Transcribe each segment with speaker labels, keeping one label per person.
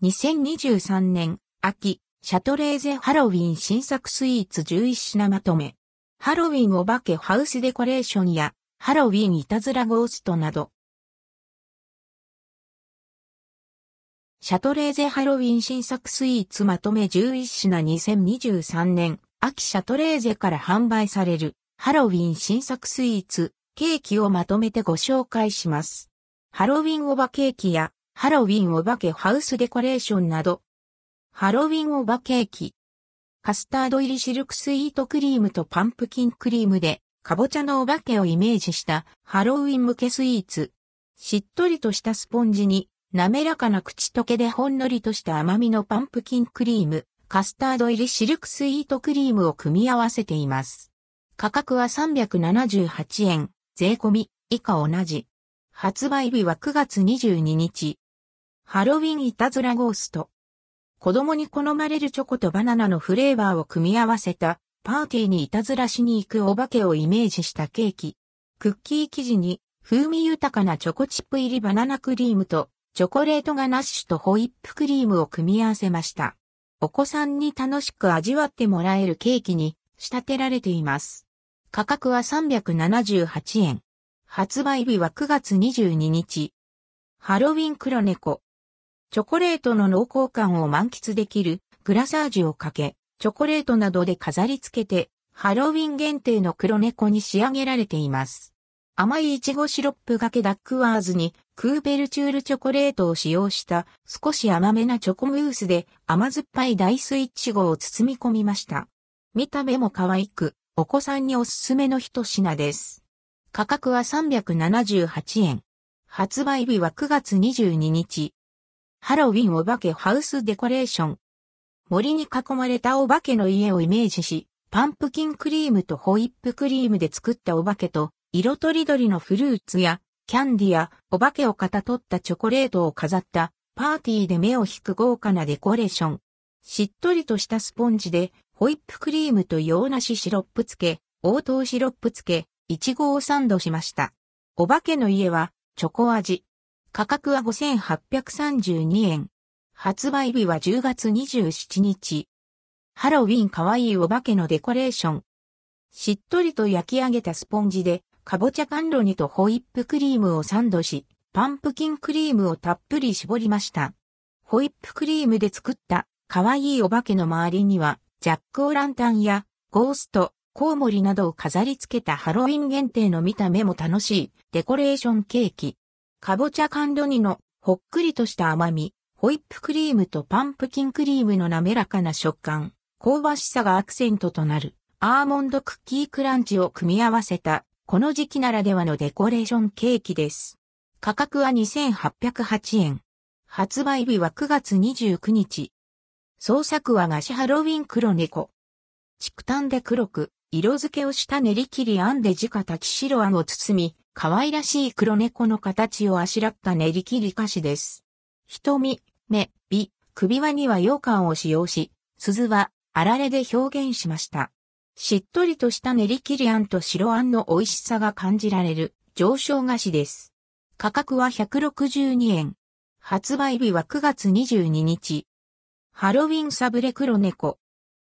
Speaker 1: 2023年秋、シャトレーゼハロウィン新作スイーツ11品まとめ。ハロウィンお化けハウスデコレーションやハロウィンいたずらゴーストなど。シャトレーゼハロウィン新作スイーツまとめ11品2023年秋シャトレーゼから販売されるハロウィン新作スイーツケーキをまとめてご紹介します。ハロウィンおばケーキやハロウィンお化けハウスデコレーションなど、ハロウィンおばケーキ、カスタード入りシルクスイートクリームとパンプキンクリームで、かぼちゃのお化けをイメージしたハロウィン向けスイーツ。しっとりとしたスポンジに、滑らかな口溶けでほんのりとした甘みのパンプキンクリーム、カスタード入りシルクスイートクリームを組み合わせています。価格は378円、税込み、以下同じ。発売日は9月22日。ハロウィンいたずらゴースト。子供に好まれるチョコとバナナのフレーバーを組み合わせたパーティーにいたずらしに行くお化けをイメージしたケーキ。クッキー生地に風味豊かなチョコチップ入りバナナクリームとチョコレートガナッシュとホイップクリームを組み合わせました。お子さんに楽しく味わってもらえるケーキに仕立てられています。価格は378円。発売日は9月22日。ハロウィン黒猫。チョコレートの濃厚感を満喫できるグラサージュをかけ、チョコレートなどで飾り付けて、ハロウィン限定の黒猫に仕上げられています。甘いイチゴシロップがけダックワーズにクーベルチュールチョコレートを使用した少し甘めなチョコムースで甘酸っぱいダイスイチゴを包み込みました。見た目も可愛く、お子さんにおすすめの一品です。価格は378円。発売日は9月22日。ハロウィンお化けハウスデコレーション。森に囲まれたお化けの家をイメージし、パンプキンクリームとホイップクリームで作ったお化けと、色とりどりのフルーツや、キャンディや、お化けをかたとったチョコレートを飾った、パーティーで目を引く豪華なデコレーション。しっとりとしたスポンジで、ホイップクリームと洋梨シロップ漬け、応答シロップ漬け、いちごをサンドしました。お化けの家は、チョコ味。価格は5832円。発売日は10月27日。ハロウィンかわいいお化けのデコレーション。しっとりと焼き上げたスポンジで、かぼちゃ甘露煮とホイップクリームをサンドし、パンプキンクリームをたっぷり絞りました。ホイップクリームで作ったかわいいお化けの周りには、ジャックオランタンやゴースト、コウモリなどを飾り付けたハロウィン限定の見た目も楽しいデコレーションケーキ。かぼちゃ甘露煮のほっくりとした甘み、ホイップクリームとパンプキンクリームの滑らかな食感、香ばしさがアクセントとなるアーモンドクッキークランチを組み合わせたこの時期ならではのデコレーションケーキです。価格は2808円。発売日は9月29日。創作和菓子ハロウィン黒猫。竹炭で黒く、色付けをした練り切りあんで直炊き白あんを包み、可愛らしい黒猫の形をあしらった練り切り菓子です。瞳、目、尾、首輪には羊羹を使用し、鈴はあられで表現しました。しっとりとした練り切りあんと白あんの美味しさが感じられる上昇菓子です。価格は162円。発売日は9月22日。ハロウィンサブレ黒猫。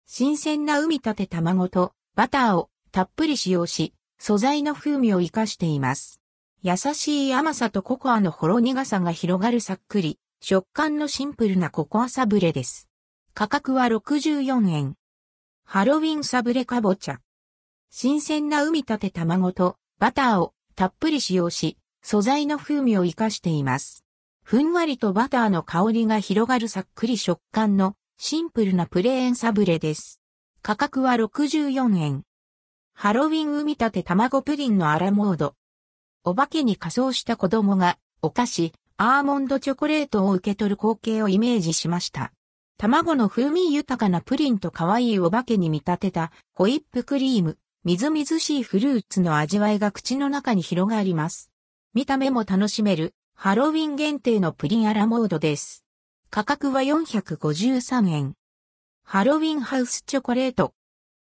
Speaker 1: 新鮮な海立て卵とバターをたっぷり使用し、素材の風味を活かしています。優しい甘さとココアのほろ苦さが広がるさっくり、食感のシンプルなココアサブレです。価格は64円。ハロウィンサブレかぼちゃ。新鮮な海立て卵とバターをたっぷり使用し、素材の風味を活かしています。ふんわりとバターの香りが広がるさっくり食感のシンプルなプレーンサブレです。価格は64円。ハロウィン産み立て卵プリンのアラモード。お化けに仮装した子供がお菓子、アーモンドチョコレートを受け取る光景をイメージしました。卵の風味豊かなプリンと可愛いお化けに見立てたホイップクリーム、みずみずしいフルーツの味わいが口の中に広がります。見た目も楽しめるハロウィン限定のプリンアラモードです。価格は453円。ハロウィンハウスチョコレート。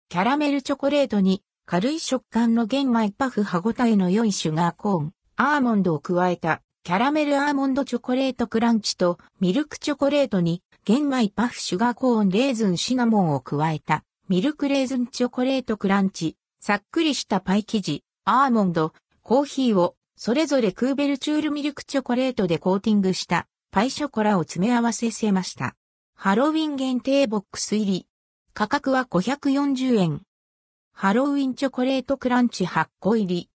Speaker 1: キャラメルチョコレートに軽い食感の玄米パフ歯ごたえの良いシュガーコーン、アーモンドを加えたキャラメルアーモンドチョコレートクランチとミルクチョコレートに玄米パフシュガーコーンレーズンシナモンを加えたミルクレーズンチョコレートクランチ、さっくりしたパイ生地、アーモンド、コーヒーをそれぞれクーベルチュールミルクチョコレートでコーティングしたパイショコラを詰め合わせせました。ハロウィン限定ボックス入り。価格は540円。ハロウィンチョコレートクランチ8個入り。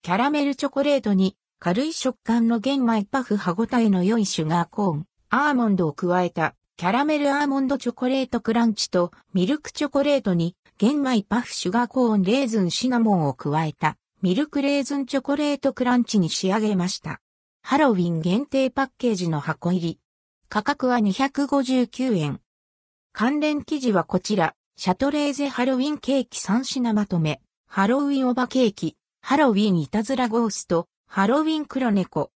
Speaker 1: キャラメルチョコレートに軽い食感の玄米パフ歯ごたえの良いシュガーコーン、アーモンドを加えたキャラメルアーモンドチョコレートクランチとミルクチョコレートに玄米パフシュガーコーンレーズンシナモンを加えたミルクレーズンチョコレートクランチに仕上げました。ハロウィン限定パッケージの箱入り。価格は259円。関連記事はこちら、シャトレーゼハロウィンケーキ3品まとめ、ハロウィンオバケーキ、ハロウィンいたずらゴースト、ハロウィン黒猫。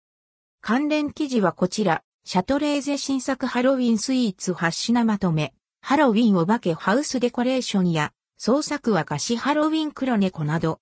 Speaker 1: 関連記事はこちら、シャトレーゼ新作ハロウィンスイーツ8品まとめ、ハロウィンお化けハウスデコレーションや、創作は菓子ハロウィン黒猫など、